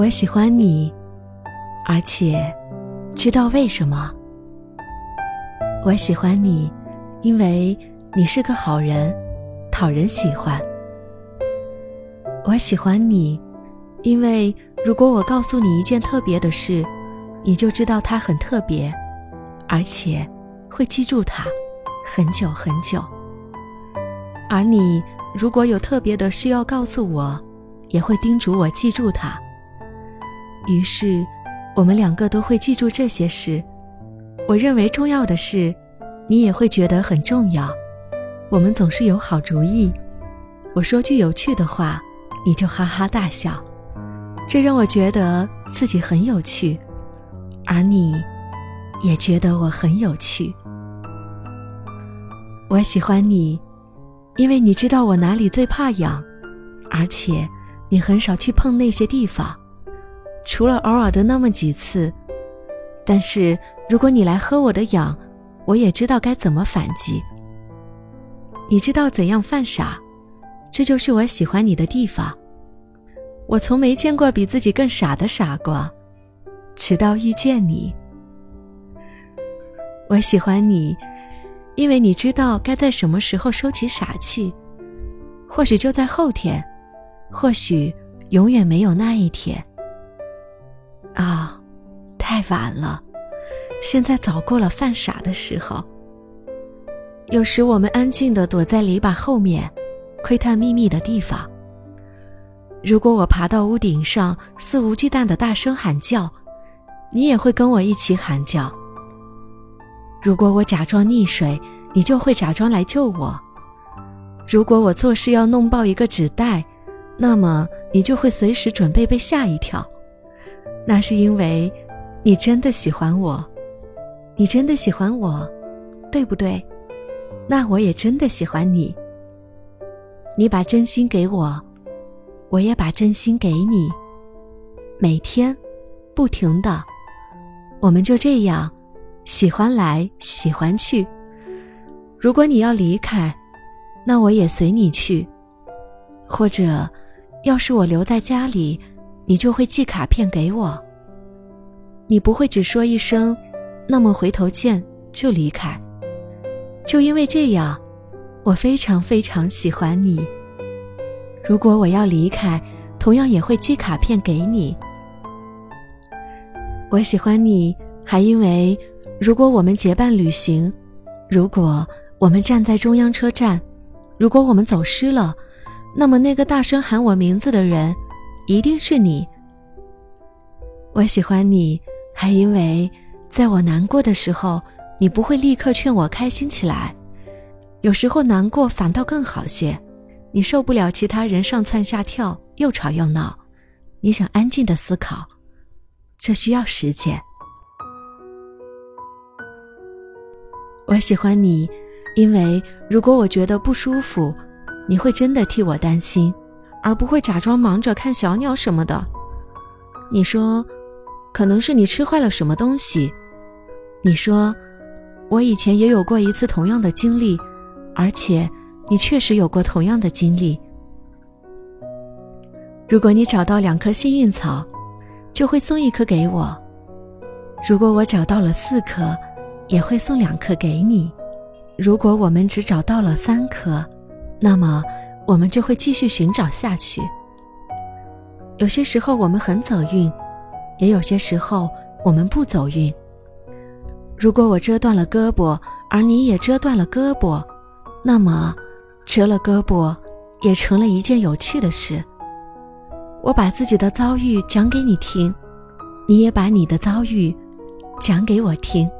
我喜欢你，而且知道为什么。我喜欢你，因为你是个好人，讨人喜欢。我喜欢你，因为如果我告诉你一件特别的事，你就知道它很特别，而且会记住它很久很久。而你如果有特别的事要告诉我，也会叮嘱我记住它。于是，我们两个都会记住这些事。我认为重要的事。你也会觉得很重要，我们总是有好主意。我说句有趣的话，你就哈哈大笑，这让我觉得自己很有趣，而你，也觉得我很有趣。我喜欢你，因为你知道我哪里最怕痒，而且你很少去碰那些地方，除了偶尔的那么几次。但是如果你来喝我的氧，我也知道该怎么反击。你知道怎样犯傻，这就是我喜欢你的地方。我从没见过比自己更傻的傻瓜，直到遇见你。我喜欢你，因为你知道该在什么时候收起傻气。或许就在后天，或许永远没有那一天。啊，太晚了。现在早过了犯傻的时候。有时我们安静的躲在篱笆后面，窥探秘密的地方。如果我爬到屋顶上，肆无忌惮的大声喊叫，你也会跟我一起喊叫。如果我假装溺水，你就会假装来救我。如果我做事要弄爆一个纸袋，那么你就会随时准备被吓一跳。那是因为，你真的喜欢我。你真的喜欢我，对不对？那我也真的喜欢你。你把真心给我，我也把真心给你。每天，不停的，我们就这样，喜欢来，喜欢去。如果你要离开，那我也随你去。或者，要是我留在家里，你就会寄卡片给我。你不会只说一声。那么回头见就离开，就因为这样，我非常非常喜欢你。如果我要离开，同样也会寄卡片给你。我喜欢你，还因为如果我们结伴旅行，如果我们站在中央车站，如果我们走失了，那么那个大声喊我名字的人，一定是你。我喜欢你，还因为。在我难过的时候，你不会立刻劝我开心起来，有时候难过反倒更好些。你受不了其他人上蹿下跳，又吵又闹，你想安静的思考，这需要时间。我喜欢你，因为如果我觉得不舒服，你会真的替我担心，而不会假装忙着看小鸟什么的。你说，可能是你吃坏了什么东西。你说，我以前也有过一次同样的经历，而且你确实有过同样的经历。如果你找到两颗幸运草，就会送一颗给我；如果我找到了四颗，也会送两颗给你；如果我们只找到了三颗，那么我们就会继续寻找下去。有些时候我们很走运，也有些时候我们不走运。如果我折断了胳膊，而你也折断了胳膊，那么，折了胳膊也成了一件有趣的事。我把自己的遭遇讲给你听，你也把你的遭遇讲给我听。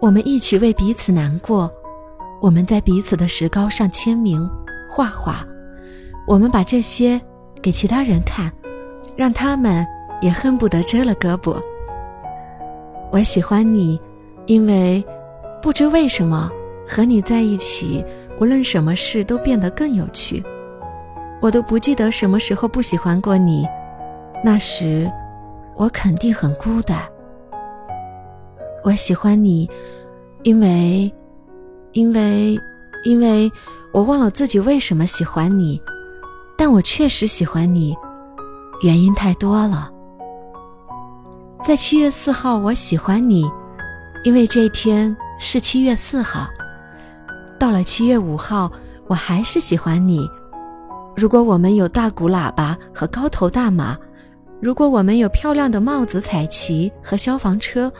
我们一起为彼此难过，我们在彼此的石膏上签名、画画，我们把这些给其他人看，让他们也恨不得折了胳膊。我喜欢你，因为不知为什么和你在一起，无论什么事都变得更有趣。我都不记得什么时候不喜欢过你，那时我肯定很孤单。我喜欢你，因为，因为，因为我忘了自己为什么喜欢你，但我确实喜欢你，原因太多了。在七月四号，我喜欢你，因为这天是七月四号。到了七月五号，我还是喜欢你。如果我们有大鼓喇叭和高头大马，如果我们有漂亮的帽子、彩旗和消防车，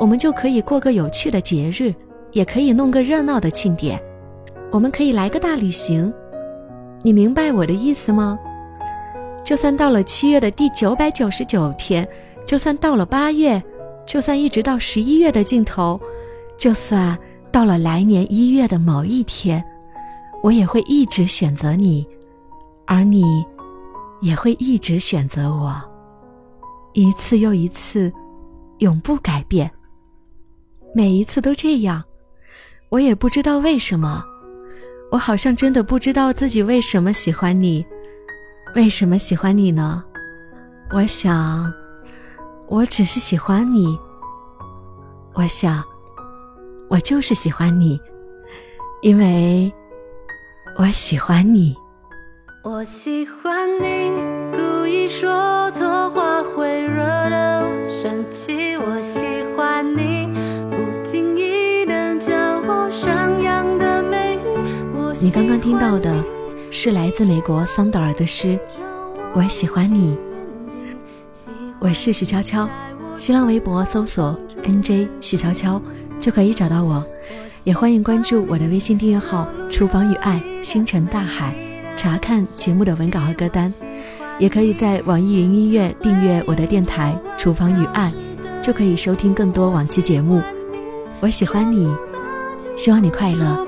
我们就可以过个有趣的节日，也可以弄个热闹的庆典。我们可以来个大旅行。你明白我的意思吗？就算到了七月的第九百九十九天，就算到了八月，就算一直到十一月的尽头，就算到了来年一月的某一天，我也会一直选择你。而你，也会一直选择我，一次又一次，永不改变。每一次都这样，我也不知道为什么，我好像真的不知道自己为什么喜欢你。为什么喜欢你呢？我想，我只是喜欢你。我想，我就是喜欢你，因为我喜欢你。我喜欢你，故意说你刚刚听到的是来自美国桑德尔的诗《我喜欢你》。我是许悄悄，新浪微博搜索 “nj 许悄悄”就可以找到我，也欢迎关注我的微信订阅号“厨房与爱星辰大海”。查看节目的文稿和歌单，也可以在网易云音乐订阅我的电台《厨房与爱》，就可以收听更多往期节目。我喜欢你，希望你快乐。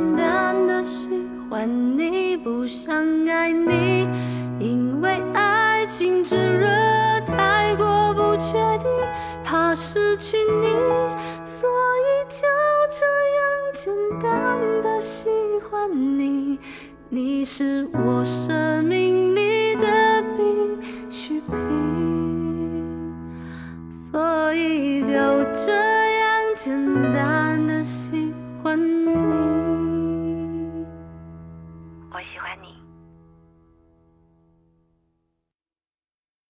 简单的喜欢你不想爱你，因为爱情炙热太过不确定，怕失去你，所以就这样简单的喜欢你。你是我生。